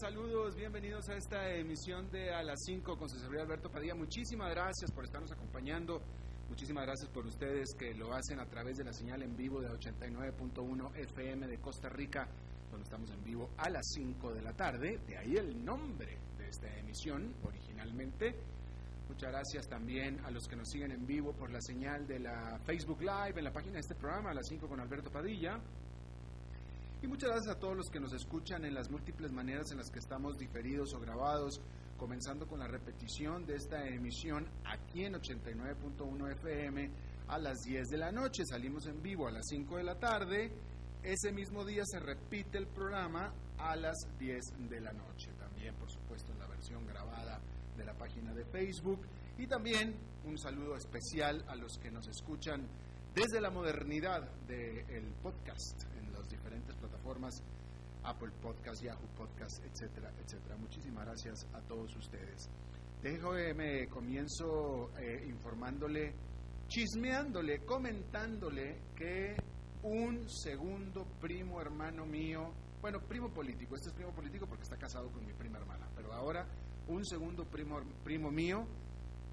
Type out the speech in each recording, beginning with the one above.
Saludos, bienvenidos a esta emisión de A las 5 con su servidor Alberto Padilla. Muchísimas gracias por estarnos acompañando. Muchísimas gracias por ustedes que lo hacen a través de la señal en vivo de 89.1 FM de Costa Rica, donde estamos en vivo a las 5 de la tarde. De ahí el nombre de esta emisión originalmente. Muchas gracias también a los que nos siguen en vivo por la señal de la Facebook Live en la página de este programa, a las 5 con Alberto Padilla. Y muchas gracias a todos los que nos escuchan en las múltiples maneras en las que estamos diferidos o grabados, comenzando con la repetición de esta emisión aquí en 89.1 FM a las 10 de la noche. Salimos en vivo a las 5 de la tarde. Ese mismo día se repite el programa a las 10 de la noche. También, por supuesto, en la versión grabada de la página de Facebook. Y también un saludo especial a los que nos escuchan desde la modernidad del podcast Apple Podcast, Yahoo Podcast, etcétera, etcétera. Muchísimas gracias a todos ustedes. Déjame comienzo eh, informándole, chismeándole, comentándole que un segundo primo hermano mío, bueno, primo político, este es primo político porque está casado con mi prima hermana, pero ahora un segundo primo, primo mío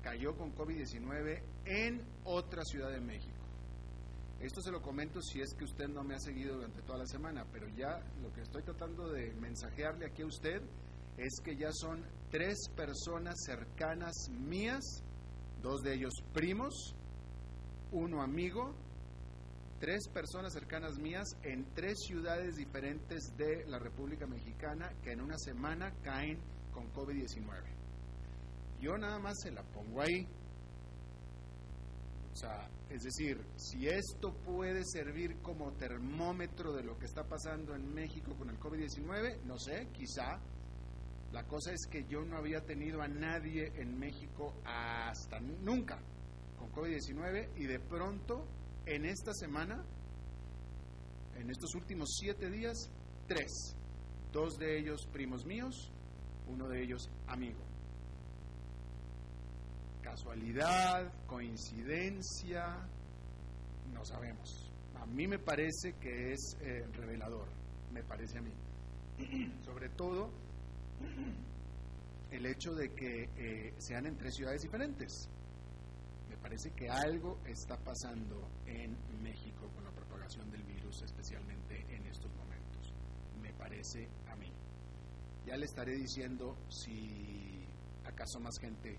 cayó con COVID-19 en otra ciudad de México. Esto se lo comento si es que usted no me ha seguido durante toda la semana, pero ya lo que estoy tratando de mensajearle aquí a usted es que ya son tres personas cercanas mías, dos de ellos primos, uno amigo, tres personas cercanas mías en tres ciudades diferentes de la República Mexicana que en una semana caen con COVID-19. Yo nada más se la pongo ahí. O sea, es decir, si esto puede servir como termómetro de lo que está pasando en México con el COVID-19, no sé, quizá. La cosa es que yo no había tenido a nadie en México hasta nunca con COVID-19 y de pronto en esta semana, en estos últimos siete días, tres. Dos de ellos primos míos, uno de ellos amigo casualidad, coincidencia, no sabemos. A mí me parece que es eh, revelador, me parece a mí. Sobre todo el hecho de que eh, sean en tres ciudades diferentes. Me parece que algo está pasando en México con la propagación del virus, especialmente en estos momentos. Me parece a mí. Ya le estaré diciendo si acaso más gente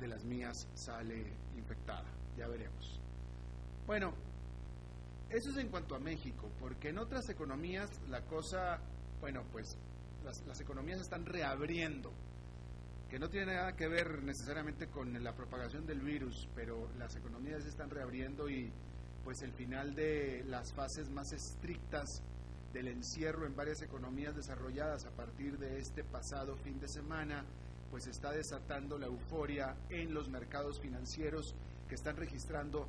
de las mías sale infectada. Ya veremos. Bueno, eso es en cuanto a México, porque en otras economías la cosa, bueno, pues las, economías están reabriendo, que no tiene nada que ver necesariamente con la propagación del virus, pero las economías están reabriendo y pues el final de las fases más estrictas del encierro en varias economías desarrolladas a partir de este pasado fin de semana, pues está desatando la euforia en los mercados financieros que están registrando,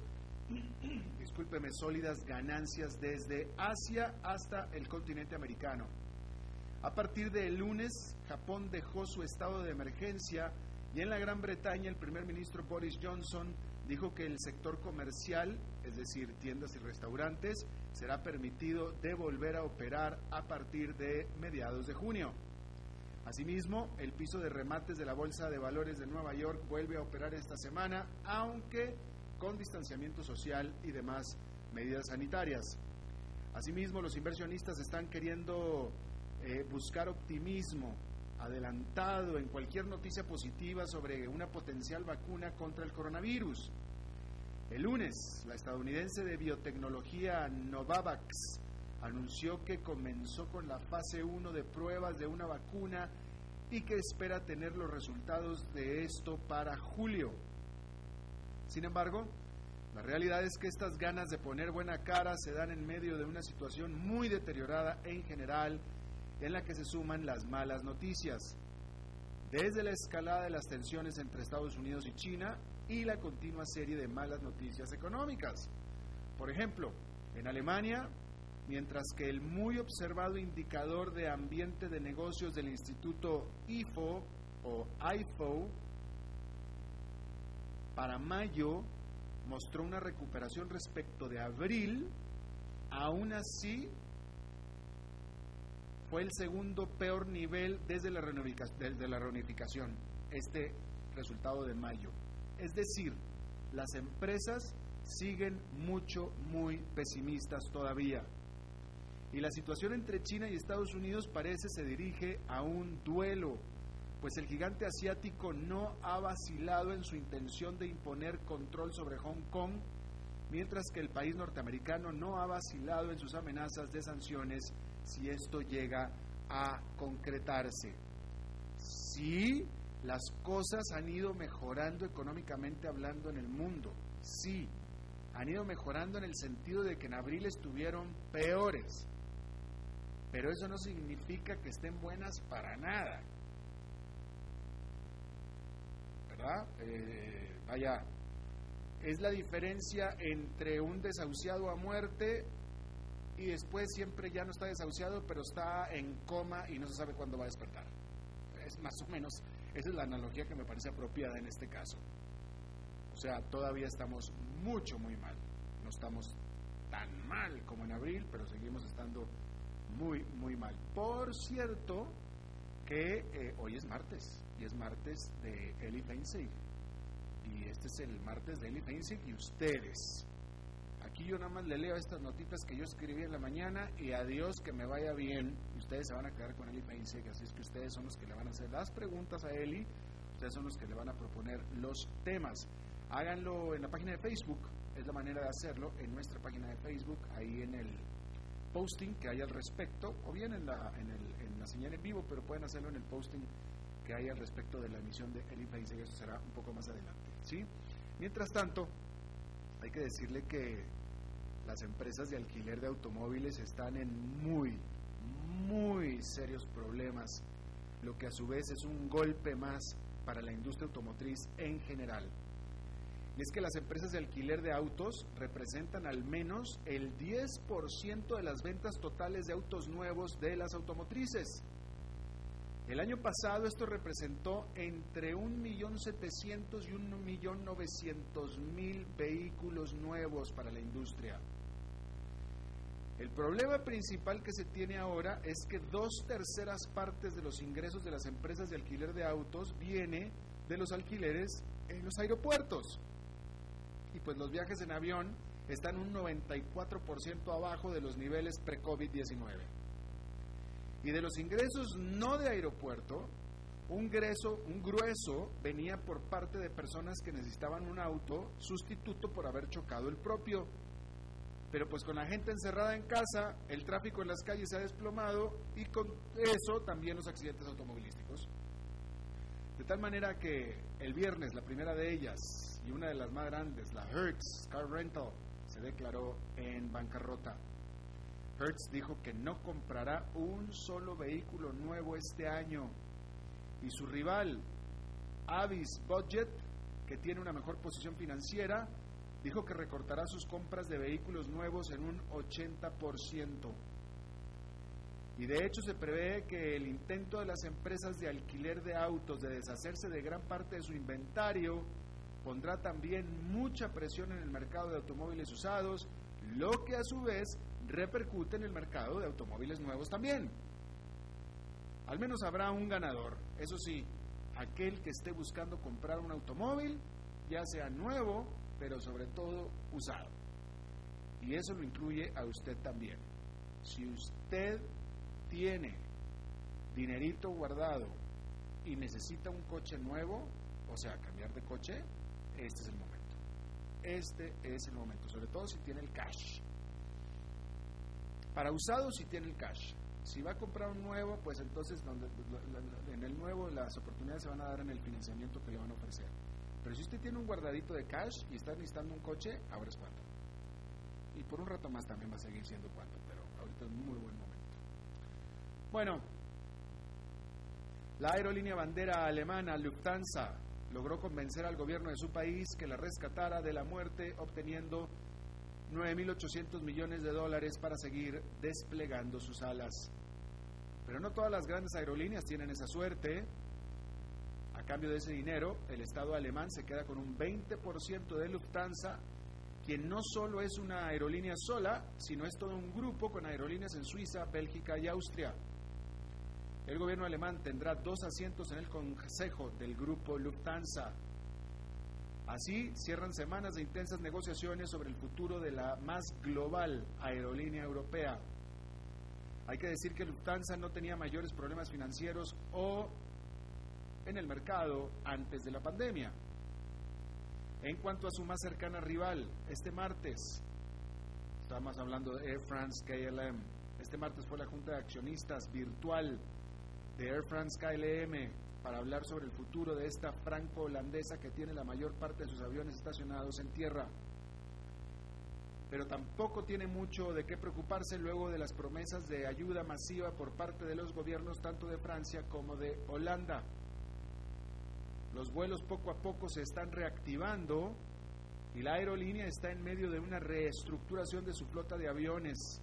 discúlpeme, sólidas ganancias desde Asia hasta el continente americano. A partir del lunes, Japón dejó su estado de emergencia y en la Gran Bretaña el primer ministro Boris Johnson dijo que el sector comercial, es decir, tiendas y restaurantes, será permitido de volver a operar a partir de mediados de junio. Asimismo, el piso de remates de la Bolsa de Valores de Nueva York vuelve a operar esta semana, aunque con distanciamiento social y demás medidas sanitarias. Asimismo, los inversionistas están queriendo eh, buscar optimismo adelantado en cualquier noticia positiva sobre una potencial vacuna contra el coronavirus. El lunes, la estadounidense de biotecnología Novavax anunció que comenzó con la fase 1 de pruebas de una vacuna y que espera tener los resultados de esto para julio. Sin embargo, la realidad es que estas ganas de poner buena cara se dan en medio de una situación muy deteriorada en general en la que se suman las malas noticias. Desde la escalada de las tensiones entre Estados Unidos y China y la continua serie de malas noticias económicas. Por ejemplo, en Alemania, mientras que el muy observado indicador de ambiente de negocios del Instituto IFO o IFO para mayo mostró una recuperación respecto de abril, aún así fue el segundo peor nivel desde la, desde la reunificación, este resultado de mayo. Es decir, las empresas siguen mucho, muy pesimistas todavía. Y la situación entre China y Estados Unidos parece se dirige a un duelo, pues el gigante asiático no ha vacilado en su intención de imponer control sobre Hong Kong, mientras que el país norteamericano no ha vacilado en sus amenazas de sanciones si esto llega a concretarse. Sí, las cosas han ido mejorando económicamente hablando en el mundo, sí, han ido mejorando en el sentido de que en abril estuvieron peores, pero eso no significa que estén buenas para nada. ¿Verdad? Eh, vaya, es la diferencia entre un desahuciado a muerte y después siempre ya no está desahuciado, pero está en coma y no se sabe cuándo va a despertar. Es más o menos, esa es la analogía que me parece apropiada en este caso. O sea, todavía estamos mucho, muy mal. No estamos tan mal como en abril, pero seguimos estando muy, muy mal. Por cierto, que eh, hoy es martes, y es martes de Eli Feinstein. Y este es el martes de Eli Feinstein y ustedes. Aquí yo nada más le leo estas notitas que yo escribí en la mañana y adiós que me vaya bien. Ustedes se van a quedar con Eli Feinstein, así es que ustedes son los que le van a hacer las preguntas a Eli, ustedes son los que le van a proponer los temas. Háganlo en la página de Facebook, es la manera de hacerlo, en nuestra página de Facebook, ahí en el posting que hay al respecto, o bien en la, en, el, en la señal en vivo, pero pueden hacerlo en el posting que hay al respecto de la emisión de El y eso será un poco más adelante. ¿sí? Mientras tanto, hay que decirle que las empresas de alquiler de automóviles están en muy, muy serios problemas, lo que a su vez es un golpe más para la industria automotriz en general es que las empresas de alquiler de autos representan al menos el 10% de las ventas totales de autos nuevos de las automotrices. El año pasado esto representó entre 1.700.000 y 1.900.000 vehículos nuevos para la industria. El problema principal que se tiene ahora es que dos terceras partes de los ingresos de las empresas de alquiler de autos viene de los alquileres en los aeropuertos y pues los viajes en avión están un 94% abajo de los niveles pre-COVID-19. Y de los ingresos no de aeropuerto, un, grueso, un grueso venía por parte de personas que necesitaban un auto sustituto por haber chocado el propio. Pero pues con la gente encerrada en casa, el tráfico en las calles se ha desplomado y con eso también los accidentes automovilísticos. De tal manera que el viernes, la primera de ellas, y una de las más grandes, la Hertz Car Rental, se declaró en bancarrota. Hertz dijo que no comprará un solo vehículo nuevo este año y su rival, Avis Budget, que tiene una mejor posición financiera, dijo que recortará sus compras de vehículos nuevos en un 80%. Y de hecho se prevé que el intento de las empresas de alquiler de autos de deshacerse de gran parte de su inventario pondrá también mucha presión en el mercado de automóviles usados, lo que a su vez repercute en el mercado de automóviles nuevos también. Al menos habrá un ganador, eso sí, aquel que esté buscando comprar un automóvil, ya sea nuevo pero sobre todo usado. Y eso lo incluye a usted también. Si usted tiene dinerito guardado y necesita un coche nuevo, o sea, cambiar de coche, este es el momento. Este es el momento, sobre todo si tiene el cash. Para usado si tiene el cash. Si va a comprar un nuevo, pues entonces donde, en el nuevo las oportunidades se van a dar en el financiamiento que le van a ofrecer. Pero si usted tiene un guardadito de cash y está necesitando un coche, ahora es cuando. Y por un rato más también va a seguir siendo cuando, pero ahorita es muy buen momento. Bueno, la aerolínea bandera alemana Lufthansa logró convencer al gobierno de su país que la rescatara de la muerte, obteniendo 9.800 millones de dólares para seguir desplegando sus alas. Pero no todas las grandes aerolíneas tienen esa suerte. A cambio de ese dinero, el Estado alemán se queda con un 20% de Lufthansa, quien no solo es una aerolínea sola, sino es todo un grupo con aerolíneas en Suiza, Bélgica y Austria. El gobierno alemán tendrá dos asientos en el Consejo del Grupo Lufthansa, Así cierran semanas de intensas negociaciones sobre el futuro de la más global aerolínea europea. Hay que decir que Lufthansa no tenía mayores problemas financieros o en el mercado antes de la pandemia. En cuanto a su más cercana rival, este martes, estamos hablando de Air France KLM, este martes fue la Junta de Accionistas virtual de Air France KLM para hablar sobre el futuro de esta franco-holandesa que tiene la mayor parte de sus aviones estacionados en tierra. Pero tampoco tiene mucho de qué preocuparse luego de las promesas de ayuda masiva por parte de los gobiernos tanto de Francia como de Holanda. Los vuelos poco a poco se están reactivando y la aerolínea está en medio de una reestructuración de su flota de aviones.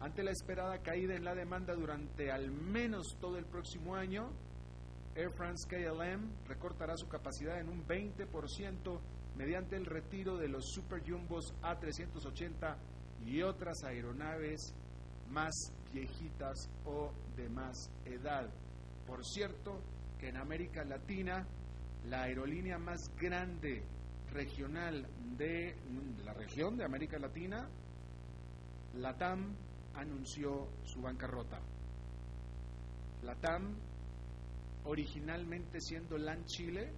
Ante la esperada caída en la demanda durante al menos todo el próximo año, Air France KLM recortará su capacidad en un 20% mediante el retiro de los Super Jumbos A380 y otras aeronaves más viejitas o de más edad. Por cierto, que en América Latina la aerolínea más grande regional de la región de América Latina, LATAM, anunció su bancarrota. LATAM originalmente siendo LAN Chile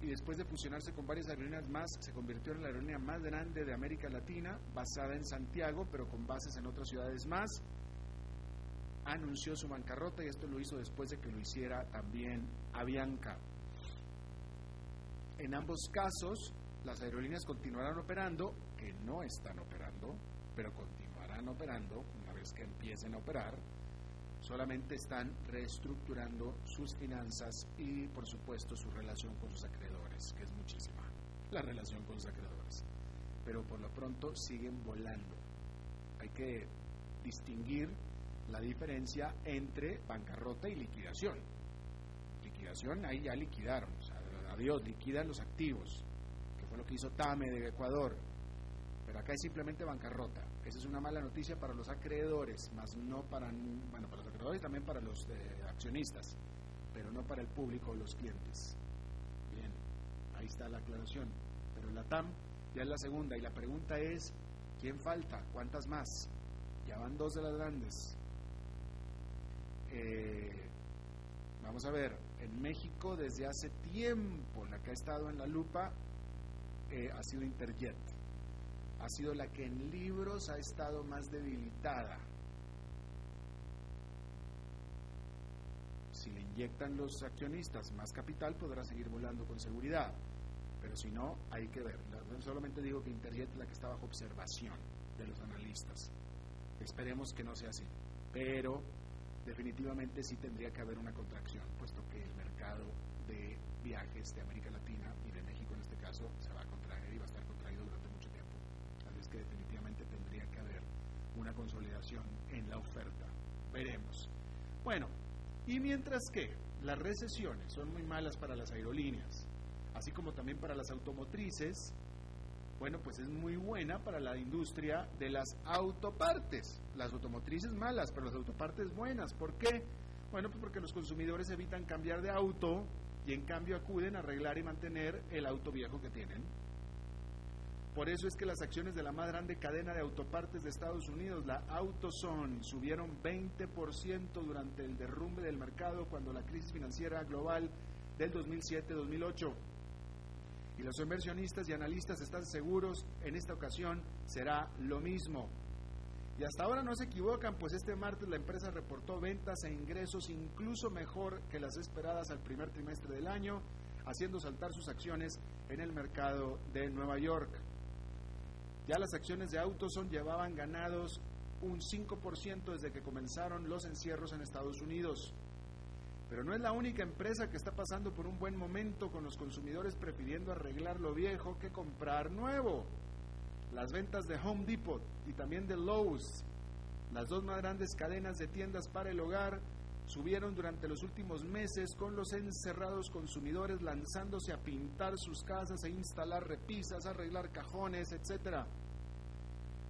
y después de fusionarse con varias aerolíneas más, se convirtió en la aerolínea más grande de América Latina, basada en Santiago, pero con bases en otras ciudades más. Anunció su bancarrota y esto lo hizo después de que lo hiciera también Avianca. En ambos casos, las aerolíneas continuarán operando, que no están operando, pero continuarán operando una vez que empiecen a operar solamente están reestructurando sus finanzas y, por supuesto, su relación con sus acreedores, que es muchísima, la relación con sus acreedores. Pero por lo pronto siguen volando. Hay que distinguir la diferencia entre bancarrota y liquidación. Liquidación, ahí ya liquidaron, adiós, liquidan los activos, que fue lo que hizo TAME de Ecuador. Pero acá es simplemente bancarrota. Esa es una mala noticia para los acreedores, más no para, bueno, para los acreedores y también para los eh, accionistas, pero no para el público o los clientes. Bien, ahí está la aclaración. Pero la TAM ya es la segunda y la pregunta es, ¿quién falta? ¿Cuántas más? Ya van dos de las grandes. Eh, vamos a ver, en México desde hace tiempo la que ha estado en la lupa eh, ha sido Interjet ha sido la que en libros ha estado más debilitada. Si le inyectan los accionistas más capital, podrá seguir volando con seguridad. Pero si no, hay que ver. Solamente digo que Interjet es la que está bajo observación de los analistas. Esperemos que no sea así. Pero definitivamente sí tendría que haber una contracción, puesto que el mercado de viajes de América Latina y de México en este caso se va a contraer y va a estar definitivamente tendría que haber en la oferta. Veremos. Bueno, y mientras que las recesiones son muy malas para las aerolíneas, así como también para las automotrices, bueno, pues es muy buena para la industria de las autopartes. Las automotrices malas, pero las autopartes buenas. ¿Por qué? Bueno, pues porque los consumidores evitan cambiar de auto y en cambio acuden a arreglar y mantener el auto viejo que tienen. Por eso es que las acciones de la más grande cadena de autopartes de Estados Unidos, la AutoZone, subieron 20% durante el derrumbe del mercado cuando la crisis financiera global del 2007-2008. Y los inversionistas y analistas están seguros, en esta ocasión será lo mismo. Y hasta ahora no se equivocan, pues este martes la empresa reportó ventas e ingresos incluso mejor que las esperadas al primer trimestre del año, haciendo saltar sus acciones en el mercado de Nueva York. Ya las acciones de Autoson llevaban ganados un 5% desde que comenzaron los encierros en Estados Unidos. Pero no es la única empresa que está pasando por un buen momento con los consumidores prefiriendo arreglar lo viejo que comprar nuevo. Las ventas de Home Depot y también de Lowe's, las dos más grandes cadenas de tiendas para el hogar, subieron durante los últimos meses con los encerrados consumidores lanzándose a pintar sus casas e instalar repisas, arreglar cajones, etc.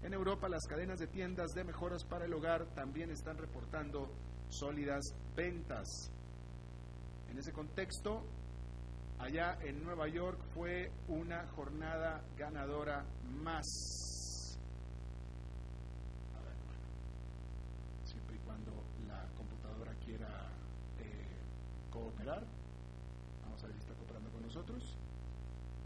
En Europa las cadenas de tiendas de mejoras para el hogar también están reportando sólidas ventas. En ese contexto, allá en Nueva York fue una jornada ganadora más cooperar. Vamos a ver si está cooperando con nosotros.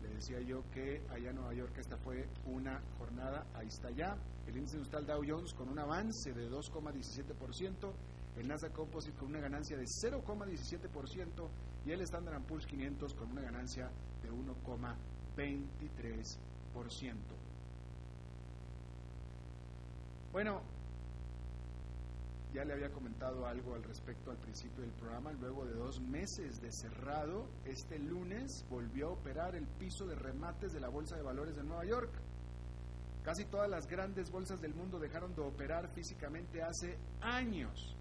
Le decía yo que allá en Nueva York esta fue una jornada, ahí está ya, el índice industrial Dow Jones con un avance de 2,17%, el Nasdaq Composite con una ganancia de 0,17% y el Standard Poor's 500 con una ganancia de 1,23%. Bueno, ya le había comentado algo al respecto al principio del programa. Luego de dos meses de cerrado, este lunes volvió a operar el piso de remates de la Bolsa de Valores de Nueva York. Casi todas las grandes bolsas del mundo dejaron de operar físicamente hace años.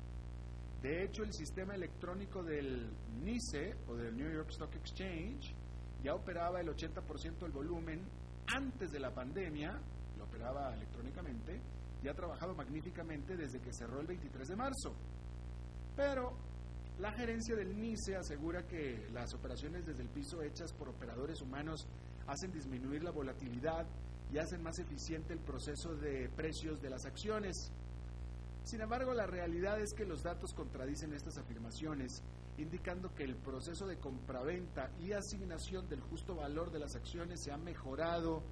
De hecho, el sistema electrónico del NICE o del New York Stock Exchange ya operaba el 80% del volumen antes de la pandemia, lo operaba electrónicamente, y ha trabajado magníficamente desde que cerró el 23 de marzo. Pero la gerencia del NICE asegura que las operaciones desde el piso hechas por operadores humanos hacen disminuir la volatilidad y hacen más eficiente el proceso de precios de las acciones. Sin embargo, la realidad es que los datos contradicen estas afirmaciones, indicando que el proceso de compraventa y asignación del justo valor de las acciones se ha mejorado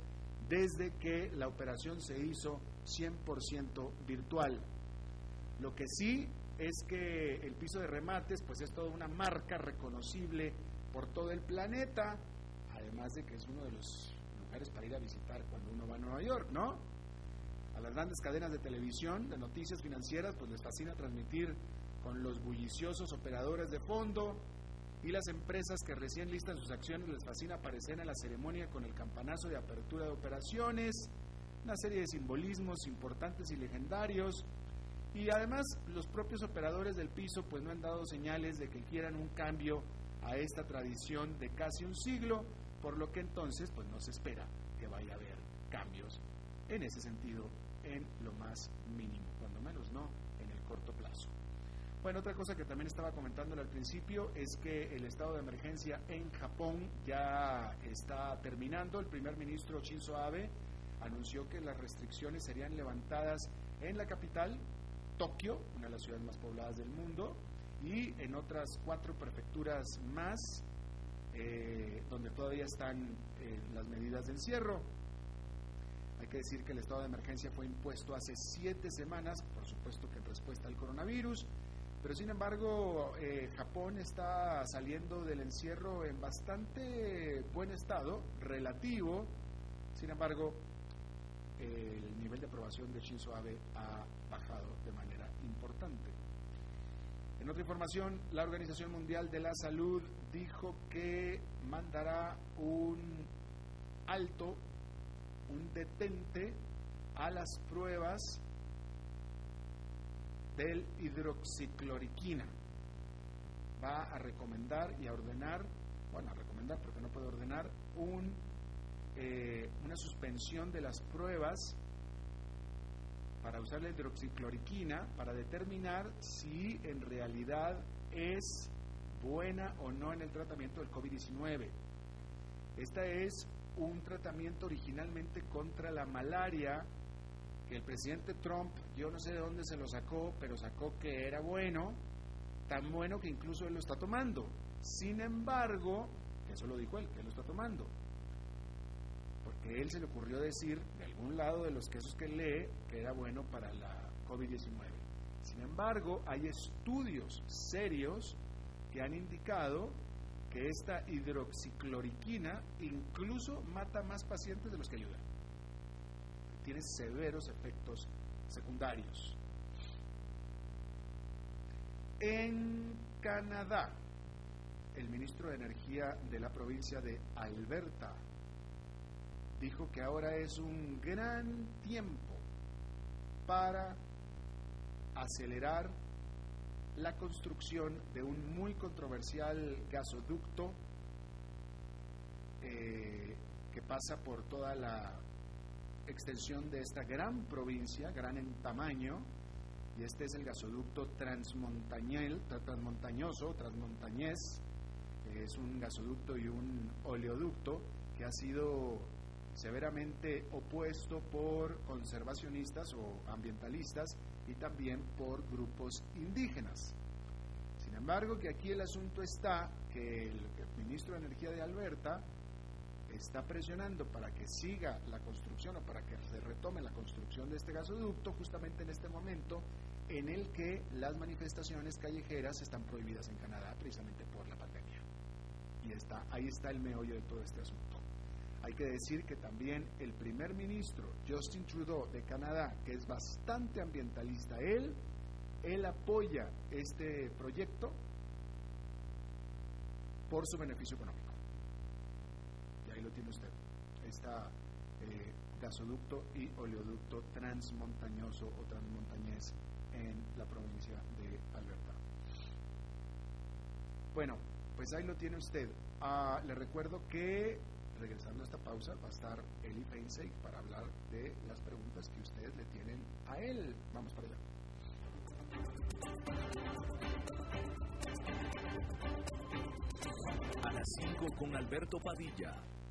desde que la operación se hizo 100% virtual. Lo que sí es que el piso de remates pues es toda una marca reconocible por todo el planeta, además de que es uno de los lugares para ir a visitar cuando uno va a Nueva York, ¿no? A las grandes cadenas de televisión, de noticias financieras, pues les fascina transmitir con los bulliciosos operadores de fondo, y las empresas que recién listan sus acciones les fascina aparecer en la ceremonia con el campanazo de apertura de operaciones, una serie de simbolismos importantes y legendarios. Y además los propios operadores del piso pues no han dado señales de que quieran un cambio a esta tradición de casi un siglo, por lo que entonces pues no se espera que vaya a haber cambios en ese sentido en lo más mínimo, cuando menos no en el corto plazo. Bueno, otra cosa que también estaba comentándole al principio es que el estado de emergencia en Japón ya está terminando. El primer ministro Shinzo Abe anunció que las restricciones serían levantadas en la capital, Tokio, una de las ciudades más pobladas del mundo, y en otras cuatro prefecturas más, eh, donde todavía están eh, las medidas de encierro. Hay que decir que el estado de emergencia fue impuesto hace siete semanas, por supuesto que en respuesta al coronavirus, pero sin embargo, eh, Japón está saliendo del encierro en bastante buen estado, relativo. Sin embargo, el nivel de aprobación de Shinzo Abe ha bajado de manera importante. En otra información, la Organización Mundial de la Salud dijo que mandará un alto, un detente a las pruebas del hidroxicloriquina. Va a recomendar y a ordenar, bueno, a recomendar porque no puede ordenar, un, eh, una suspensión de las pruebas para usar la hidroxicloriquina para determinar si en realidad es buena o no en el tratamiento del COVID-19. Esta es un tratamiento originalmente contra la malaria que el presidente Trump, yo no sé de dónde se lo sacó, pero sacó que era bueno, tan bueno que incluso él lo está tomando. Sin embargo, eso lo dijo él, que él lo está tomando. Porque él se le ocurrió decir de algún lado de los quesos que lee que era bueno para la COVID-19. Sin embargo, hay estudios serios que han indicado que esta hidroxicloroquina incluso mata más pacientes de los que ayuda. Tiene severos efectos secundarios. En Canadá, el ministro de Energía de la provincia de Alberta dijo que ahora es un gran tiempo para acelerar la construcción de un muy controversial gasoducto eh, que pasa por toda la extensión de esta gran provincia, gran en tamaño, y este es el gasoducto transmontañel, transmontañoso, transmontañés, es un gasoducto y un oleoducto que ha sido severamente opuesto por conservacionistas o ambientalistas y también por grupos indígenas. Sin embargo, que aquí el asunto está que el, ministro de Energía de Alberta está presionando para que siga la construcción o para que se retome la construcción de este gasoducto justamente en este momento en el que las manifestaciones callejeras están prohibidas en Canadá precisamente por la pandemia. Y está, ahí está el meollo de todo este asunto. Hay que decir que también el primer ministro Justin Trudeau de Canadá, que es bastante ambientalista, él, él apoya este proyecto por su beneficio económico. Tiene usted. Está eh, gasoducto y oleoducto transmontañoso o transmontañés en la provincia de Alberta. Bueno, pues ahí lo tiene usted. Ah, le recuerdo que regresando a esta pausa, va a estar Eli Feinseig para hablar de las preguntas que ustedes le tienen a él. Vamos para allá. A las 5 con Alberto Padilla,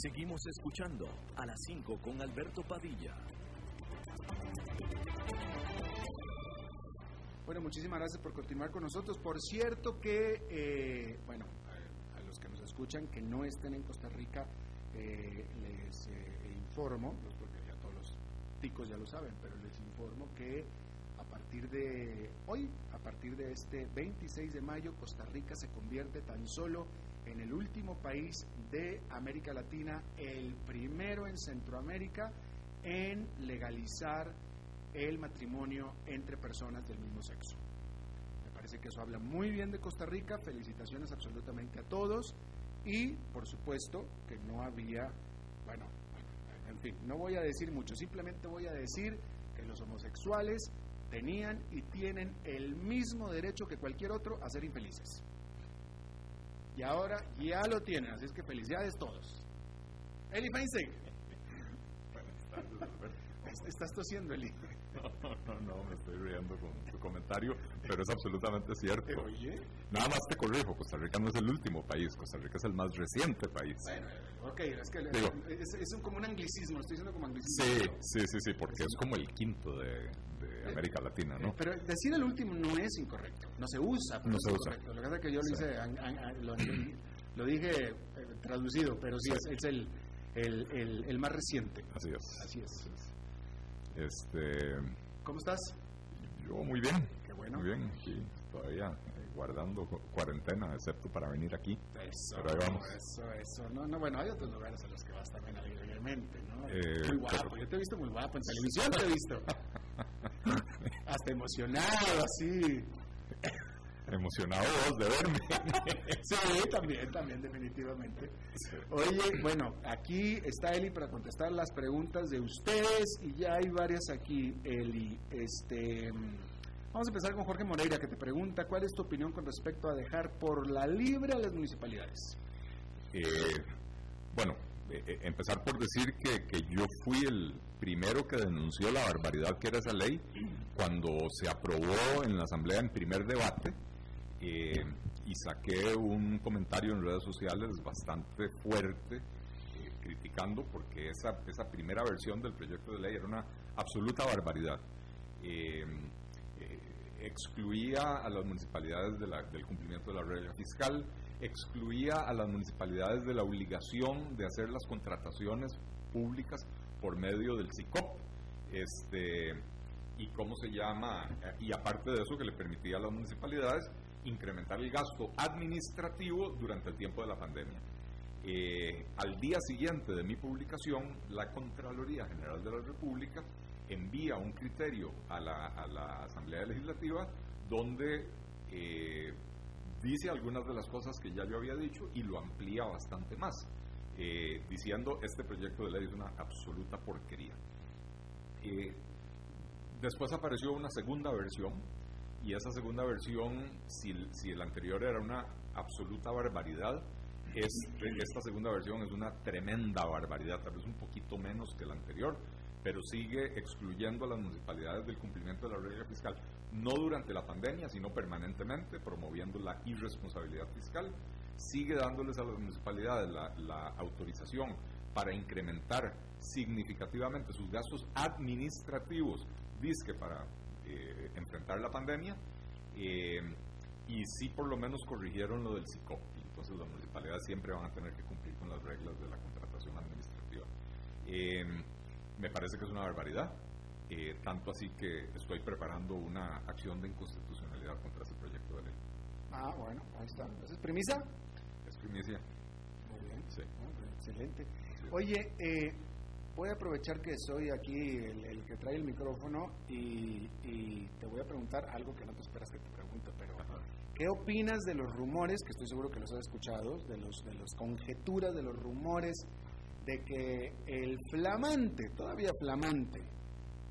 Seguimos escuchando a las 5 con Alberto Padilla. Bueno, muchísimas gracias por continuar con nosotros. Por cierto que, eh, bueno, a, los que nos escuchan que no estén en Costa Rica, eh, les eh, informo, pues porque ya todos los ticos ya lo saben, pero les informo que partir de hoy, a partir de este 26 de mayo, Costa Rica se convierte tan solo en el último país de América Latina, el primero en Centroamérica en legalizar el matrimonio entre personas del mismo sexo. Me parece que eso habla muy bien de Costa Rica, felicitaciones absolutamente a todos y por supuesto que no había, bueno, en fin, no voy a decir mucho, simplemente voy a decir que los homosexuales tenían y tienen el mismo derecho que cualquier otro a ser infelices. Y ahora ya lo tienen, así es que felicidades todos. Eli Feinstein. Estás tosiendo, Eli. No, no, no, me estoy riendo con tu comentario, pero es absolutamente cierto. Oye. Nada más te corrijo, Costa Rica no es el último país, Costa Rica es el más reciente país. Bueno, ok, es que Digo. es, es un- como un anglicismo, estoy diciendo como anglicismo. Sí, sí, sí, sí, porque es como el quinto de, de América Latina, ¿no? Pero decir el último no es incorrecto, no se usa. No se usa. Lo que pasa es que yo lo Sí. hice, an- an- an- lo, lo dije eh, traducido, pero sí, Sí. es, es el, el, el, el más reciente. Así es. Así es. Este, ¿Cómo estás? yo muy bien. Qué bueno. Muy bien, aquí todavía eh, guardando cu- cuarentena, excepto para venir aquí. Eso, Pero ahí vamos. eso, eso. No, no, bueno, hay otros lugares a los que vas también alegremente, ¿no? Eh, muy guapo, pero- yo te he visto muy guapo, en televisión te he visto. Hasta emocionado, así. Emocionado vos de verme. Sí, también, también, definitivamente. Oye, bueno, aquí está Eli para contestar las preguntas de ustedes y ya hay varias aquí, Eli. Este, vamos a empezar con Jorge Moreira que te pregunta cuál es tu opinión con respecto a dejar por la libre a las municipalidades. Eh, bueno, eh, eh, empezar por decir que, que yo fui el primero que denunció la barbaridad que era esa ley cuando se aprobó en la Asamblea en primer debate eh, y saqué un comentario en redes sociales bastante fuerte eh, criticando porque esa, esa primera versión del proyecto de ley era una absoluta barbaridad. Eh, eh, excluía a las municipalidades de la- del cumplimiento de la regla fiscal, excluía a las municipalidades de la obligación de hacer las contrataciones públicas por medio del SICOP. Este, y cómo se llama, eh, y aparte de eso que le permitía a las municipalidades incrementar el gasto administrativo durante el tiempo de la pandemia. Eh, al día siguiente de mi publicación, la Contraloría General de la República envía un criterio a la, a la Asamblea Legislativa donde eh, dice algunas de las cosas que ya yo había dicho y lo amplía bastante más, eh, diciendo este proyecto de ley es una absoluta porquería. Eh, después apareció una segunda versión y esa segunda versión, si, si el anterior era una absoluta barbaridad, esta segunda versión es una tremenda barbaridad, tal vez un poquito menos que la anterior, pero sigue excluyendo a las municipalidades del cumplimiento de la regla fiscal, no durante la pandemia, sino permanentemente, promoviendo la irresponsabilidad fiscal, sigue dándoles a las municipalidades la, la autorización para incrementar significativamente sus gastos administrativos, disque para eh, enfrentar la pandemia, eh, y sí por lo menos corrigieron lo del SICOP. Entonces las municipalidades siempre van a tener que cumplir con las reglas de la contratación administrativa. Eh, me parece que es una barbaridad, eh, tanto así que estoy preparando una acción de inconstitucionalidad contra ese proyecto de ley. Ah, bueno, ahí está. ¿Esa es premisa? Es primicia. Muy bien. Sí. Ah, Excelente. Oye, eh, voy a aprovechar que soy aquí el, el que trae el micrófono y, y te voy a preguntar algo que no te esperas que te pregunte, pero ¿qué opinas de los rumores, que estoy seguro que los has escuchado, de los de las conjeturas, de los rumores de que el flamante, todavía flamante,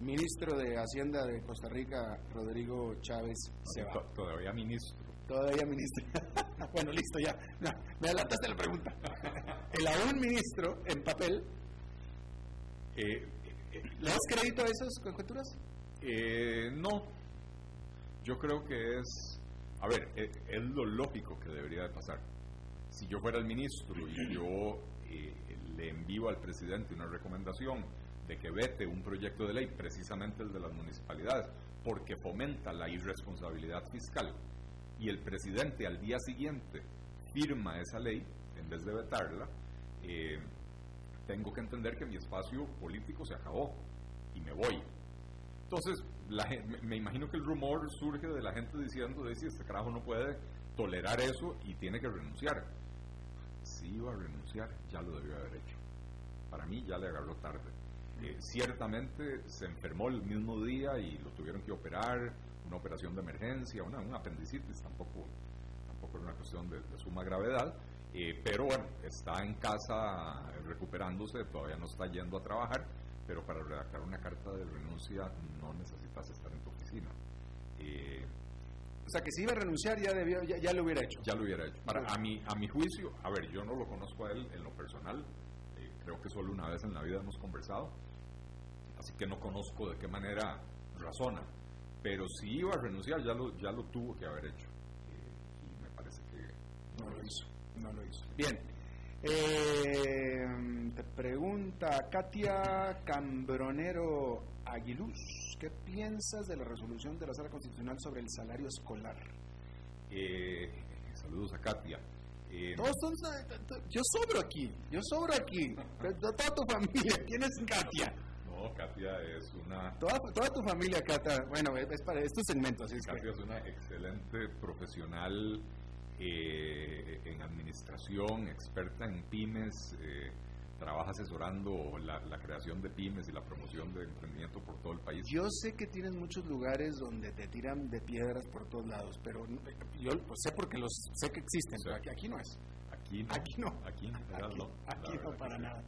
ministro de Hacienda de Costa Rica, Rodrigo Chávez, se va? To- Todavía ministro. Todavía ministro. bueno, listo, ya. No, me adelantaste la pregunta. El aún ministro en papel, Eh, eh, ¿le das crédito a esas conjeturas? Eh, no. Yo creo que es, a ver, e- es, lo lógico que debería de pasar. Si yo fuera el ministro y yo eh, le envío al presidente una recomendación de que vete un proyecto de ley, precisamente el de las municipalidades, porque fomenta la irresponsabilidad fiscal, y el presidente al día siguiente firma esa ley en vez de vetarla, eh, tengo que entender que mi espacio político se acabó y me voy. Entonces, la me, me imagino que el rumor surge de la gente diciendo, de si este carajo no puede tolerar eso y tiene que renunciar. Si iba a renunciar, ya lo debió haber hecho. Para mí ya le agarró tarde. Eh, ciertamente se enfermó el mismo día y lo tuvieron que operar, una operación de emergencia, una, una apendicitis, tampoco, tampoco era una cuestión de, de suma gravedad, eh, pero bueno, está en casa recuperándose, todavía no está yendo a trabajar, pero para redactar una carta de renuncia no necesitas estar en tu oficina. Eh, O sea, que si iba a renunciar ya, debió, ya, ya lo hubiera hecho. ya lo hubiera hecho. Para, a, mi, a mi juicio, a ver, yo no lo conozco a él en lo personal, eh, creo que solo una vez en la vida hemos conversado, así que no conozco de qué manera razona. Pero si iba a renunciar, ya lo, ya lo tuvo que haber hecho. Eh, y me parece que no lo hizo. No lo hizo. Bien. Eh, te pregunta Katia Cambronero Aguiluz, ¿qué piensas de la resolución de la Sala Constitucional sobre el salario escolar? Eh, saludos a Katia. Eh, yo sobro aquí, yo sobro aquí. Toda tu familia, ¿quién es Katia? No, Katia es una... Toda, toda tu familia, Katia. Bueno, es para estos segmentos. Así Katia es, una excelente profesional eh, en administración, experta en pymes. Eh, trabaja asesorando la, creación de pymes y la promoción de emprendimiento por todo el país. Yo sé que tienes muchos lugares donde te tiran de piedras por todos lados, pero yo sé porque los sé que existen, pero aquí, no es. Aquí no. Aquí no. Aquí, no, aquí no para nada.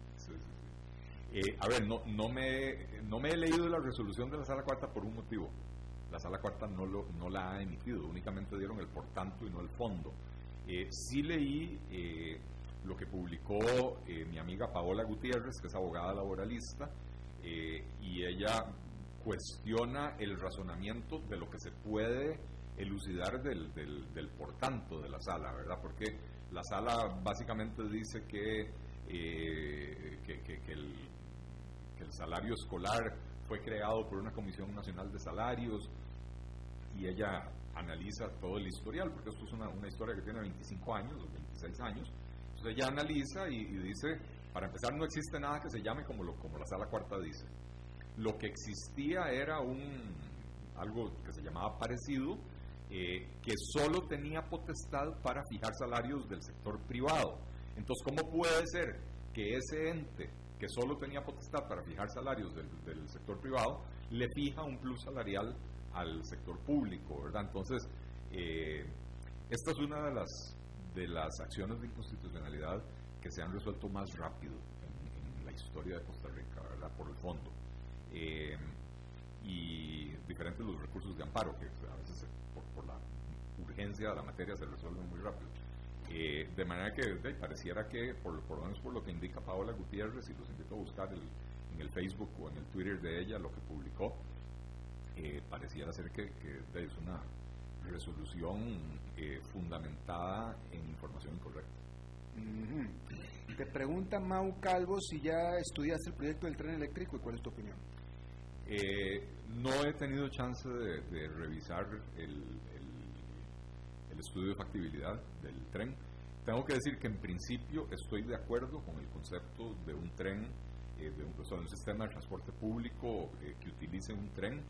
Eh, a ver, no, no, me, no me he leído la resolución de la Sala Cuarta por un motivo. La Sala Cuarta no, lo, no la ha emitido, únicamente dieron el por tanto y no el fondo. Eh, sí leí eh, lo que publicó eh, mi amiga Paola Gutiérrez, que es abogada laboralista, y ella cuestiona el razonamiento de lo que se puede elucidar del, del, por tanto de la sala, ¿verdad? Porque la sala básicamente dice que, que el salario escolar fue creado por una Comisión Nacional de Salarios y ella analiza todo el historial, porque esto es una, una historia que tiene 25 años o 26 años, entonces ella analiza y, dice, para empezar no existe nada que se llame como, lo, como la sala cuarta dice. Lo que existía era un, algo que se llamaba parecido, eh, que solo tenía potestad para fijar salarios del sector privado. Entonces, ¿cómo puede ser que ese ente que solo tenía potestad para fijar salarios del, sector privado le fija un plus salarial al sector público, ¿verdad? Entonces, eh, esta es una de las de las acciones de inconstitucionalidad que se han resuelto más rápido en, la historia de Costa Rica, ¿verdad? Por el fondo. Eh, y diferentes los recursos de amparo, que a veces por, la urgencia de la materia se resuelven muy rápido. Eh, de manera que pareciera que, por, lo menos por lo que indica Paola Gutiérrez, y los invito a buscar en el Facebook o en el Twitter de ella lo que publicó, eh, pareciera ser que, que es una resolución eh, fundamentada en información incorrecta. Te pregunta Mau Calvo si ya estudiaste el proyecto del tren eléctrico y cuál es tu opinión. Eh, no he tenido chance de, revisar el, estudio de factibilidad del tren. Tengo que decir que en principio estoy de acuerdo con el concepto de un tren, eh, de, un, sistema de transporte público que utilice un tren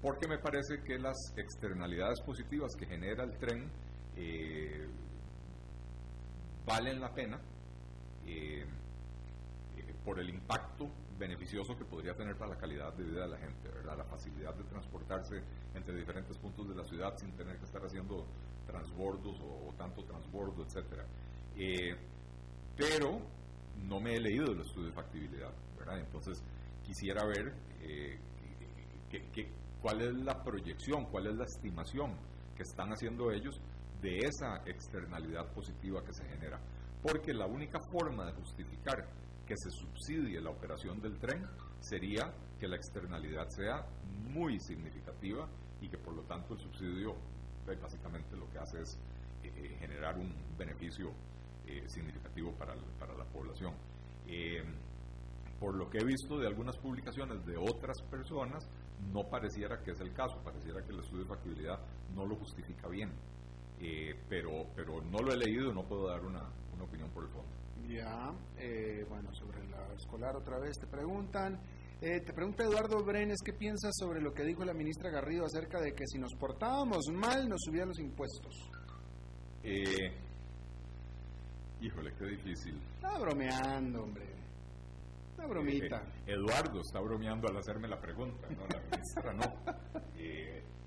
porque me parece que las externalidades positivas que genera el tren eh, valen la pena eh, eh, por el impacto beneficioso que podría tener para la calidad de vida de la gente, ¿verdad? la facilidad de transportarse entre diferentes puntos de la ciudad sin tener que estar haciendo transbordos o, tanto transbordo, etc. pero no me he leído el estudio de factibilidad, ¿verdad? entonces quisiera ver qué cuál es la proyección, cuál es la estimación que están haciendo ellos de esa externalidad positiva que se genera. Porque la única forma de justificar que se subsidie la operación del tren sería que la externalidad sea muy significativa y que por lo tanto el subsidio eh, básicamente lo que hace es eh, eh, generar un beneficio significativo para, para, la población. por lo que he visto de algunas publicaciones de otras personas, no pareciera que es el caso, pareciera que el estudio de factibilidad no lo justifica bien, eh, pero, pero no lo he leído no puedo dar una, una opinión por el fondo. Ya, eh, bueno, sobre la escolar otra vez te preguntan. Eh, te pregunta Eduardo Brenes, ¿qué piensas sobre lo que dijo la ministra Garrido acerca de que si nos portábamos mal nos subían los impuestos? híjole, qué difícil. Está bromeando, hombre. bromita. Eh, Eduardo está bromeando al hacerme la pregunta, no la ministra, no.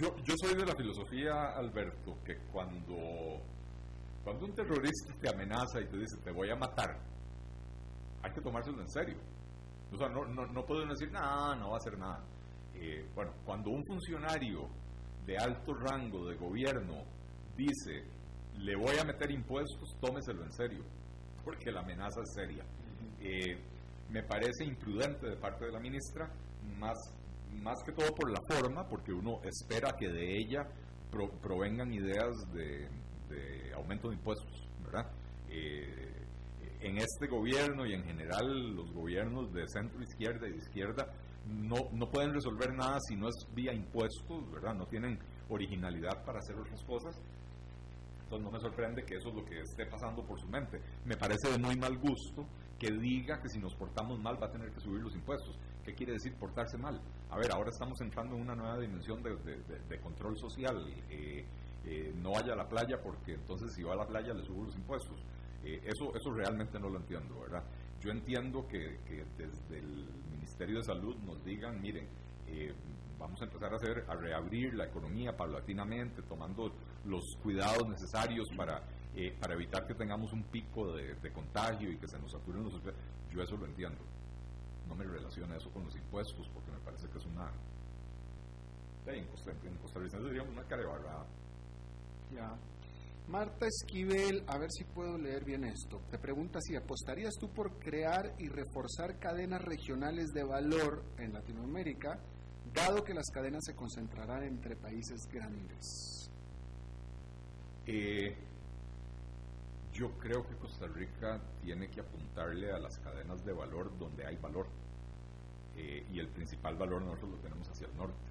Yo, yo soy de la filosofía, Alberto, que cuando, cuando un terrorista te amenaza y te dice te voy a matar, hay que tomárselo en serio. O sea, no, no, no pueden decir, nada, no va a hacer nada. Eh, bueno, cuando un funcionario de alto rango de gobierno dice, le voy a meter impuestos, tómeselo en serio, porque la amenaza es seria. Eh, me parece imprudente de parte de la ministra, más, más que todo por la forma, porque uno espera que de ella provengan ideas de, aumento de impuestos, ¿verdad? Eh, en este gobierno y en general los gobiernos de centro izquierda y de izquierda no, no pueden resolver nada si no es vía impuestos, ¿verdad? No tienen originalidad para hacer otras cosas. Entonces no me sorprende que eso es lo que esté pasando por su mente. Me parece de muy mal gusto que diga que si nos portamos mal va a tener que subir los impuestos. ¿Qué quiere decir portarse mal? A ver, ahora estamos entrando en una nueva dimensión de, control social. Eh, eh, no vaya a la playa porque entonces si va a la playa le subo los impuestos. Eh, eso, eso realmente no lo entiendo, ¿verdad? Yo entiendo que, desde el Ministerio de Salud nos digan, miren, vamos a empezar a hacer a reabrir la economía paulatinamente, tomando los cuidados necesarios para, eh, para evitar que tengamos un pico de, contagio y que se nos saturen los yo eso lo entiendo. No me relaciona eso con los impuestos porque me parece que es una en Costa, Rica diríamos una cara Ya. Marta Esquivel, a ver si puedo leer bien esto. Te pregunta si apostarías tú por crear y reforzar cadenas regionales de valor en Latinoamérica dado que las cadenas se concentrarán entre países grandes? Eh, yo creo que Costa Rica tiene que apuntarle a las cadenas de valor donde hay valor. Eh, y el principal valor nosotros lo tenemos hacia el norte.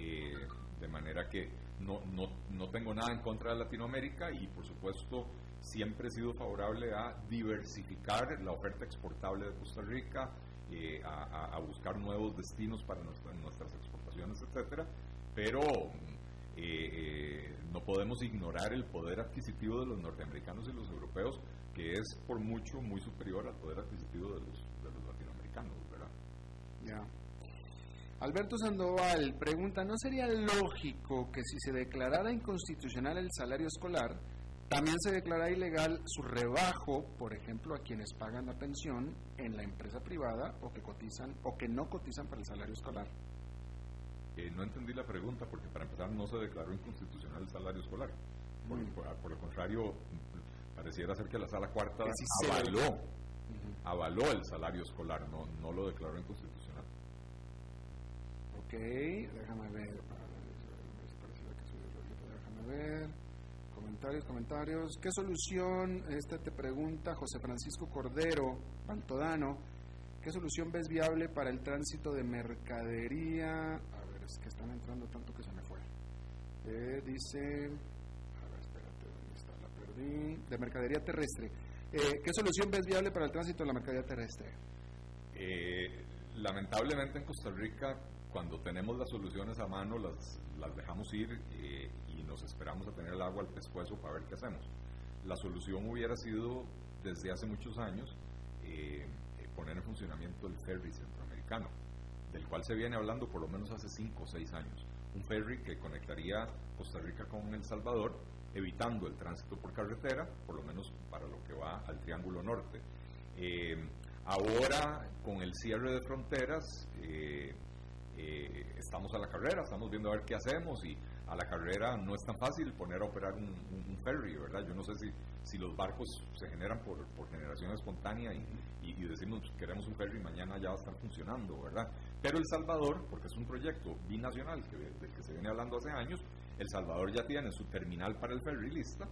Eh, de manera que no, no, no tengo nada en contra de Latinoamérica y por supuesto siempre he sido favorable a diversificar la oferta exportable de Costa Rica, eh, a, buscar nuevos destinos para nuestras exportaciones, etcétera, pero eh, eh, no podemos ignorar el poder adquisitivo de los norteamericanos y los europeos, que es por mucho muy superior al poder adquisitivo de los, de los latinoamericanos, ¿verdad? Alberto Sandoval pregunta, ¿no sería lógico que si se declarara inconstitucional el salario escolar, también se declara ilegal su rebajo, por ejemplo, a quienes pagan la pensión en la empresa privada o que cotizan o que no cotizan para el salario escolar. Eh, no entendí la pregunta porque para empezar no se declaró inconstitucional el salario escolar. Por, mm. el contrario, pareciera ser que la sala cuarta avaló, avaló el salario escolar, no, no lo declaró inconstitucional. Ok, déjame ver. Déjame ver. Comentarios, comentarios. ¿Qué solución, este te pregunta José Francisco Cordero, Pantodano, qué solución ves viable para el tránsito de mercadería? A ver, es que están entrando tanto que se me fue. Eh, dice, a ver, espérate, ¿dónde está? La perdí. De mercadería terrestre. Eh, ¿Qué solución ves viable para el tránsito de la mercadería terrestre? Eh, lamentablemente en Costa Rica, cuando tenemos las soluciones a mano, las, las dejamos ir nos esperamos a tener el agua al pescuezo para ver qué hacemos. La solución hubiera sido, desde hace muchos años, eh, eh, poner en funcionamiento el ferry centroamericano, del cual se viene hablando por lo menos hace 5 o 6 años. Un ferry que conectaría Costa Rica con El Salvador, evitando el tránsito por carretera, por lo menos para lo que va al Triángulo Norte. Eh, ahora, con el cierre de fronteras, estamos a la carrera, estamos viendo a ver qué hacemos y a la carrera no es tan fácil poner a operar un, ferry, ¿verdad? Yo no sé si, si los barcos se generan por, generación espontánea y, y, decimos queremos un ferry mañana ya va a estar funcionando, ¿verdad? Pero El Salvador, porque es un proyecto binacional que, del que se viene hablando hace años, El Salvador ya tiene su terminal para el ferry lista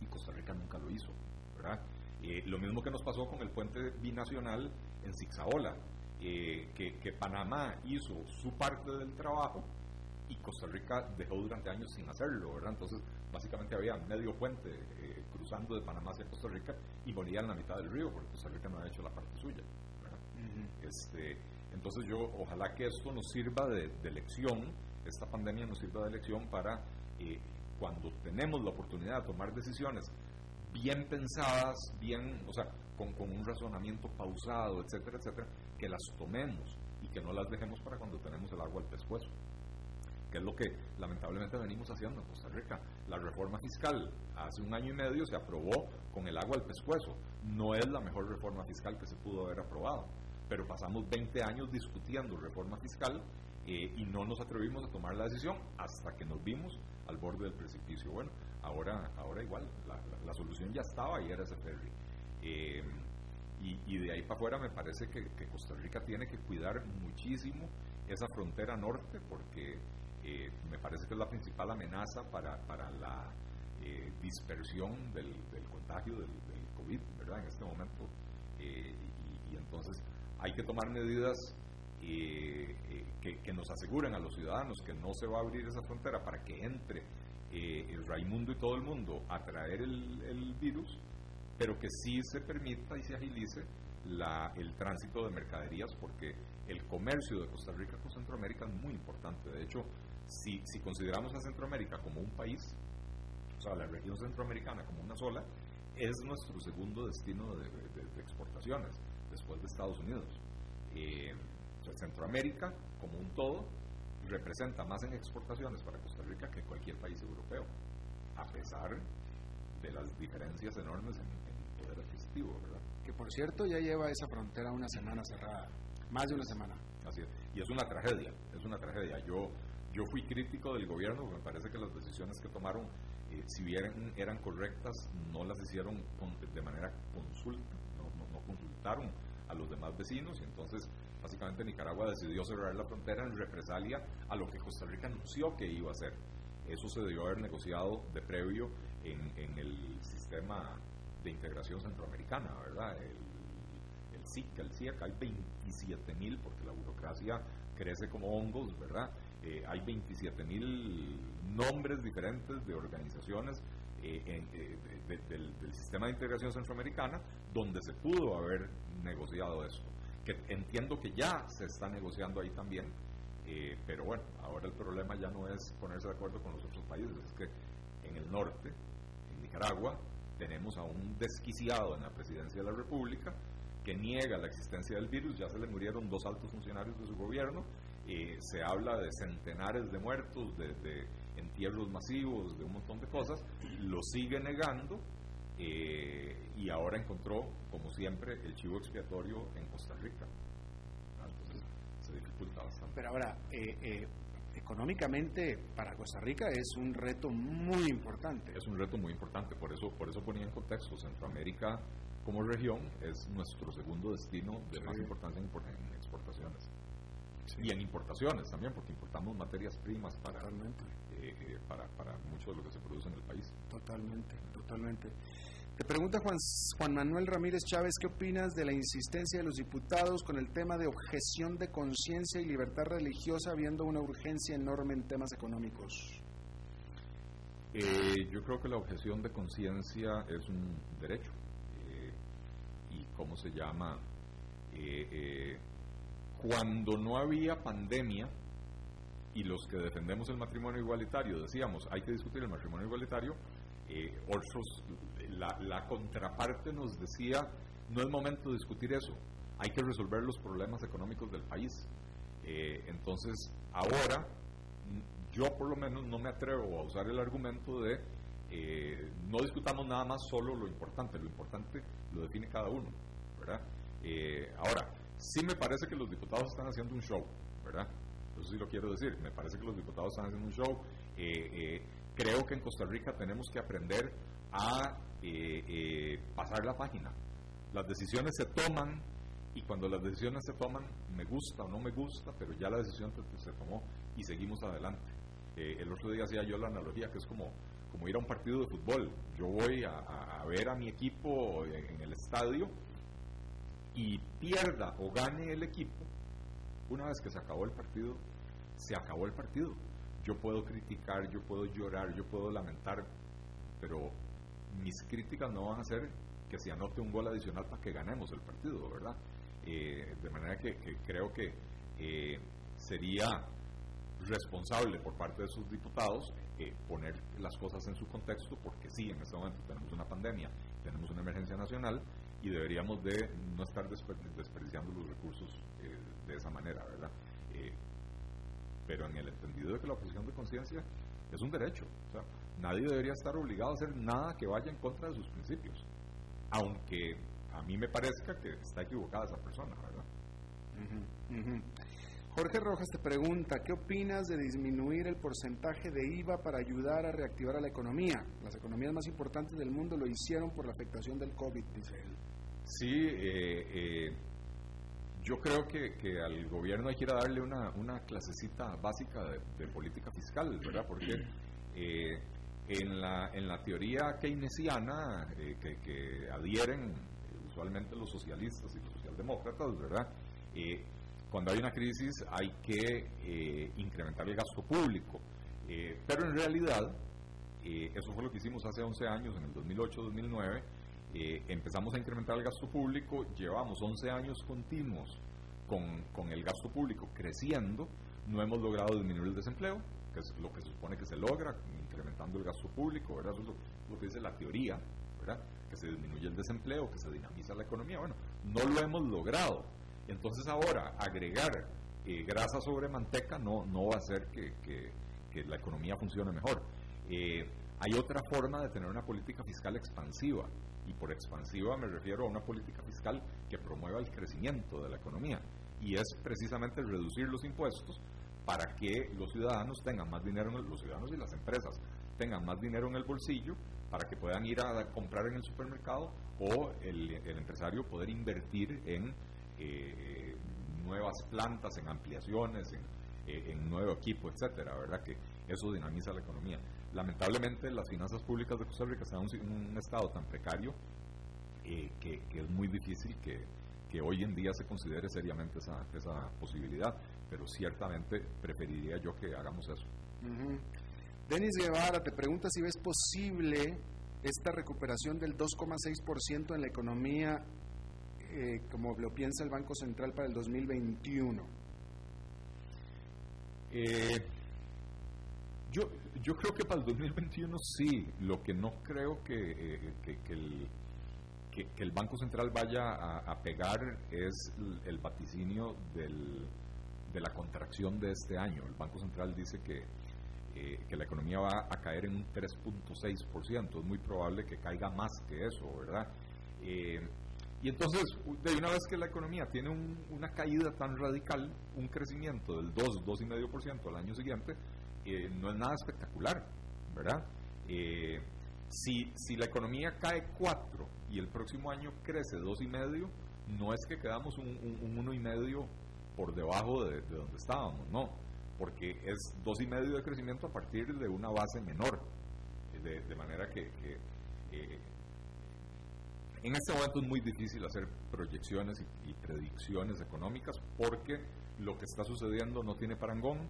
y Costa Rica nunca lo hizo, ¿verdad? Eh, lo mismo que nos pasó con el puente binacional en Zixaola, eh, que Panamá hizo su parte del trabajo y Costa Rica dejó durante años sin hacerlo, ¿verdad? Entonces, básicamente había medio puente eh, cruzando de Panamá hacia Costa Rica y moría en la mitad del río porque Costa Rica no ha hecho la parte suya. este, entonces yo, ojalá que esto nos sirva de, lección, esta pandemia nos sirva de lección para eh, cuando tenemos la oportunidad de tomar decisiones bien pensadas, bien, o sea, con, con un razonamiento pausado, etcétera, etcétera, que las tomemos y que no las dejemos para cuando tenemos el agua al pescuezo que es lo que lamentablemente venimos haciendo en Costa Rica. La reforma fiscal hace un año y medio se aprobó con el agua al pescuezo. No es la mejor reforma fiscal que se pudo haber aprobado, pero pasamos 20 años discutiendo reforma fiscal eh, y no nos atrevimos a tomar la decisión hasta que nos vimos al borde del precipicio. Bueno, ahora, ahora igual, la, solución ya estaba y era ese ferry. Eh, Y, de ahí para afuera me parece que, Costa Rica tiene que cuidar muchísimo esa frontera norte porque eh, me parece que es la principal amenaza para, para la eh, dispersión del, contagio del, COVID, ¿verdad? En este momento. Eh, y, entonces hay que tomar medidas que, nos aseguren a los ciudadanos que no se va a abrir esa frontera para que entre el Raimundo y todo el mundo a traer el, el virus pero que sí se permita y se agilice la, el tránsito de mercaderías porque el comercio de Costa Rica con Centroamérica es muy importante. De hecho, si, si consideramos a Centroamérica como un país, o sea, la región centroamericana como una sola, es nuestro segundo destino de, exportaciones, después de Estados Unidos. Eh, Centroamérica, como un todo, representa más en exportaciones para Costa Rica que cualquier país europeo, a pesar de las diferencias enormes en, poder adquisitivo, ¿verdad? Que por cierto ya lleva esa frontera una semana cerrada, más de una semana. Así es, y es una tragedia, es una tragedia. Yo, yo fui crítico del gobierno, me parece que las decisiones que tomaron, eh, si bien eran correctas, no las hicieron de manera consulta, no, no, consultaron a los demás vecinos y entonces básicamente Nicaragua decidió cerrar la frontera en represalia a lo que Costa Rica anunció que iba a hacer. Eso se debió haber negociado de previo en, el sistema de integración centroamericana, ¿verdad? El, el SIC, el CIEC, hay 27 mil, porque la burocracia crece como hongos, ¿verdad? Eh, hay 27 mil nombres diferentes de organizaciones eh, eh, del, sistema de integración centroamericana donde se pudo haber negociado esto. Que entiendo que ya se está negociando ahí también, pero bueno, ahora el problema ya no es ponerse de acuerdo con los otros países, es que en el norte Nicaragua tenemos a un desquiciado en la presidencia de la República que niega la existencia del virus, ya se le murieron dos altos funcionarios de su gobierno, eh, se habla de centenares de muertos, de, entierros masivos, de un montón de cosas, lo sigue negando eh, y ahora encontró, como siempre, el chivo expiatorio en Costa Rica. Entonces se dificulta bastante. Pero ahora, eh, económicamente para Costa Rica es un reto muy importante. Es un reto muy importante, por eso, por eso ponía en contexto, Centroamérica como región es nuestro segundo destino de más importancia en, exportaciones. Y en importaciones también, porque importamos materias primas para, eh, eh, para, para mucho de lo que se produce en el país. Totalmente, totalmente. Te pregunta Juan, Juan Manuel Ramírez Chávez, ¿qué opinas de la insistencia de los diputados con el tema de objeción de conciencia y libertad religiosa, habiendo una urgencia enorme en temas económicos? Eh, yo creo que la objeción de conciencia es un derecho. Eh, ¿Y cómo se llama? Eh, cuando no había pandemia y los que defendemos el matrimonio igualitario decíamos hay que discutir el matrimonio igualitario, otros la, contraparte nos decía, no es momento de discutir eso, hay que resolver los problemas económicos del país. Eh, entonces, ahora, yo por lo menos no me atrevo a usar el argumento de eh, no discutamos nada más solo lo importante, lo importante lo define cada uno, ¿verdad? Eh, ahora, sí me parece que los diputados están haciendo un show, ¿verdad? Eso sí lo quiero decir, me parece que los diputados están haciendo un show. creo que en Costa Rica tenemos que aprender a eh, eh, pasar la página. Las decisiones se toman y cuando las decisiones se toman, me gusta o no me gusta, pero ya la decisión se, tomó y seguimos adelante. Eh, el otro día hacía yo la analogía que es como, como ir a un partido de fútbol. Yo voy a, ver a mi equipo en, el estadio y pierda o gane el equipo, una vez que se acabó el partido, se acabó el partido. Yo puedo criticar, yo puedo llorar, yo puedo lamentar, pero mis críticas no van a ser que se anote un gol adicional para que ganemos el partido, ¿verdad? Eh, de manera que, creo que eh, sería responsable por parte de sus diputados eh, poner las cosas en su contexto, porque sí, en este momento tenemos una pandemia, tenemos una emergencia nacional y deberíamos de no estar desperdiciando los recursos de esa manera, ¿verdad? pero en el entendido de que la oposición de conciencia es un derecho. O sea, nadie debería estar obligado a hacer nada que vaya en contra de sus principios. Aunque a mí me parezca que está equivocada esa persona, ¿verdad? Jorge Rojas te pregunta, ¿qué opinas de disminuir el porcentaje de IVA para ayudar a reactivar a la economía? Las economías más importantes del mundo lo hicieron por la afectación del COVID, dice él. Sí, eh, yo creo que, que, al gobierno hay que ir a darle una, una clasecita básica de, política fiscal, ¿verdad? Porque en, la, en la teoría keynesiana que, que, adhieren usualmente los socialistas y los socialdemócratas, ¿verdad? Cuando hay una crisis hay que incrementar el gasto público. pero en realidad eh, eso fue lo que hicimos hace 11 años, en el 2008-2009. Eh, empezamos a incrementar el gasto público, llevamos 11 años continuos con, con, el gasto público creciendo, no hemos logrado disminuir el desempleo, que es lo que se supone que se logra incrementando el gasto público, ¿verdad? Eso es lo, que dice la teoría, ¿verdad? Que se disminuye el desempleo, que se dinamiza la economía. Bueno, no lo hemos logrado. Entonces ahora agregar eh, grasa sobre manteca no, no va a hacer que, que, la economía funcione mejor. Eh, hay otra forma de tener una política fiscal expansiva, y por expansiva me refiero a una política fiscal que promueva el crecimiento de la economía, y es precisamente reducir los impuestos para que los ciudadanos tengan más dinero, los ciudadanos y las empresas tengan más dinero en el bolsillo para que puedan ir a comprar en el supermercado o el, empresario poder invertir en eh, nuevas plantas, en ampliaciones, en, eh, en nuevo equipo, etcétera, ¿verdad? Que eso dinamiza la economía. Lamentablemente las finanzas públicas de Costa Rica están en un, estado tan precario eh, que, es muy difícil que, hoy en día se considere seriamente esa, esa posibilidad, pero ciertamente preferiría yo que hagamos eso. Denis Guevara te pregunta si ves posible esta recuperación del 2,6% en la economía eh, como lo piensa el Banco Central para el 2021. Eh, yo, yo creo que para el 2021 sí, lo que no creo que, eh, que, el, que, el, Banco Central vaya a, pegar es el, vaticinio del, de la contracción de este año. El Banco Central dice que, que la economía va a caer en un 3.6%, es muy probable que caiga más que eso, ¿verdad? Eh, y entonces, de una vez que la economía tiene una caída tan radical, un crecimiento del 2, 2,5% al año siguiente, no es nada espectacular, ¿verdad? Eh, si, si la economía cae 4 y el próximo año crece 2,5, no es que quedamos un, un, 1,5 por debajo de, donde estábamos, no, porque es 2,5 de crecimiento a partir de una base menor, de, manera que, eh, en este momento es muy difícil hacer proyecciones y, predicciones económicas porque lo que está sucediendo no tiene parangón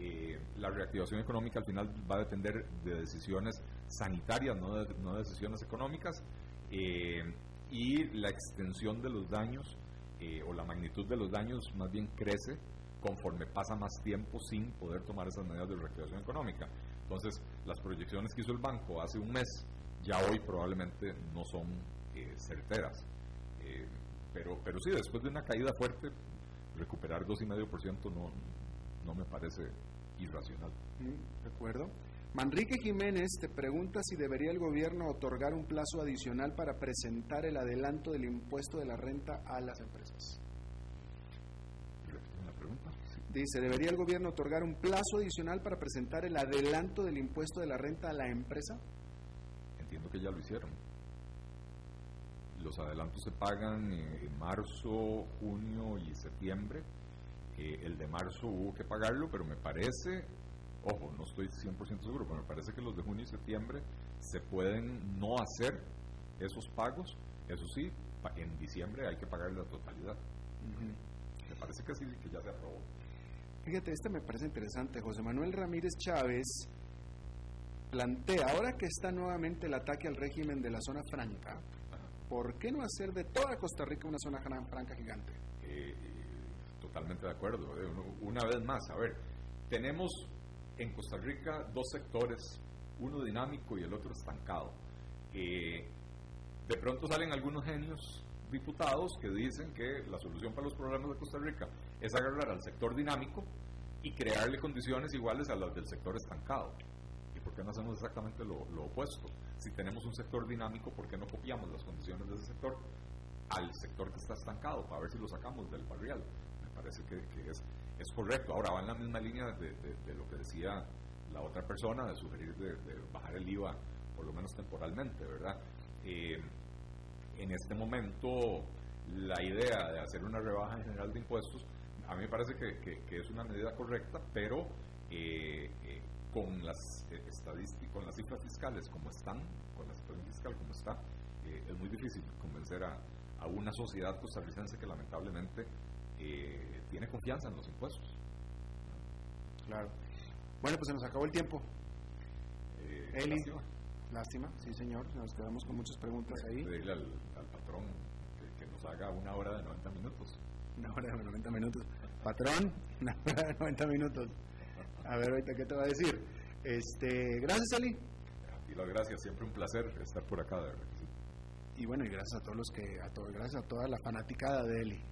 eh, la reactivación económica al final va a depender de decisiones sanitarias, no de, decisiones económicas, eh, y la extensión de los daños eh, o la magnitud de los daños más bien crece conforme pasa más tiempo sin poder tomar esas medidas de reactivación económica. Entonces, las proyecciones que hizo el banco hace un mes ya hoy probablemente no son certeras. pero, pero sí, después de una caída fuerte, recuperar 2,5% no, no me parece irracional. Mm, de acuerdo. Manrique Jiménez te pregunta si debería el gobierno otorgar un plazo adicional para presentar el adelanto del impuesto de la renta a las empresas. La pregunta? Dice, ¿debería el gobierno otorgar un plazo adicional para presentar el adelanto del impuesto de la renta a la empresa? Entiendo que ya lo hicieron. Los adelantos se pagan en marzo, junio y septiembre el de marzo hubo que pagarlo, pero me parece, ojo, no estoy 100% seguro, pero me parece que los de junio y septiembre se pueden no hacer esos pagos, eso sí, en diciembre hay que pagar la totalidad. Me parece que sí, que ya se aprobó. Fíjate, este me parece interesante. José Manuel Ramírez Chávez plantea, ahora que está nuevamente el ataque al régimen de la zona franca, ¿por qué no hacer de toda Costa Rica una zona franca gigante? Eh, totalmente de acuerdo. Eh, una vez más, a ver, tenemos en Costa Rica dos sectores, uno dinámico y el otro estancado. Eh, de pronto salen algunos genios diputados que dicen que la solución para los problemas de Costa Rica es agarrar al sector dinámico y crearle condiciones iguales a las del sector estancado. ¿Y por qué no hacemos exactamente lo, opuesto? Si tenemos un sector dinámico, ¿por qué no copiamos las condiciones de ese sector al sector que está estancado para ver si lo sacamos del barrial? parece que, es, es, correcto. Ahora va en la misma línea de, lo que decía la otra persona, de sugerir de, bajar el IVA, por lo menos temporalmente, ¿verdad? Eh, en este momento la idea de hacer una rebaja general de impuestos, a mí me parece que, es una medida correcta, pero eh, eh, con las estadísticas, con las cifras fiscales como están, con la situación fiscal como está, es muy difícil convencer a, a, una sociedad costarricense que lamentablemente tiene confianza en los impuestos. Claro. Bueno, pues se nos acabó el tiempo. Eli, lástima. sí señor, nos quedamos con muchas preguntas ahí. Pedirle al, patrón que, nos haga una hora de 90 minutos. Una hora de 90 minutos. Patrón, una hora de 90 minutos. A ver, ahorita, ¿qué te va a decir? Este, gracias, Eli. Y las gracias, siempre un placer estar por acá, de verdad. Y bueno, y gracias a todos los que, a todos, gracias a toda la fanaticada de Eli.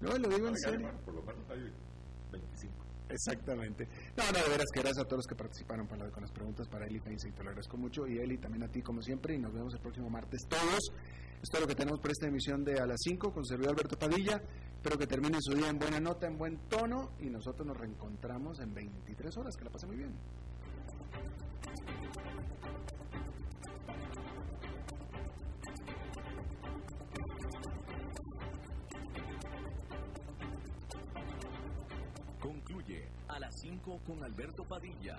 No, lo digo en serio. por lo menos hay 25. Exactamente. No, no, de veras que gracias a todos los que participaron para, con las preguntas para Eli Feinstein, te lo agradezco mucho. Y Eli, también a ti como siempre, y nos vemos el próximo martes todos. Esto es lo que tenemos por esta emisión de A las 5 con servidor Alberto Padilla. Espero que termine su día en buena nota, en buen tono, y nosotros nos reencontramos en 23 horas. Que la pase muy bien. con Alberto Padilla.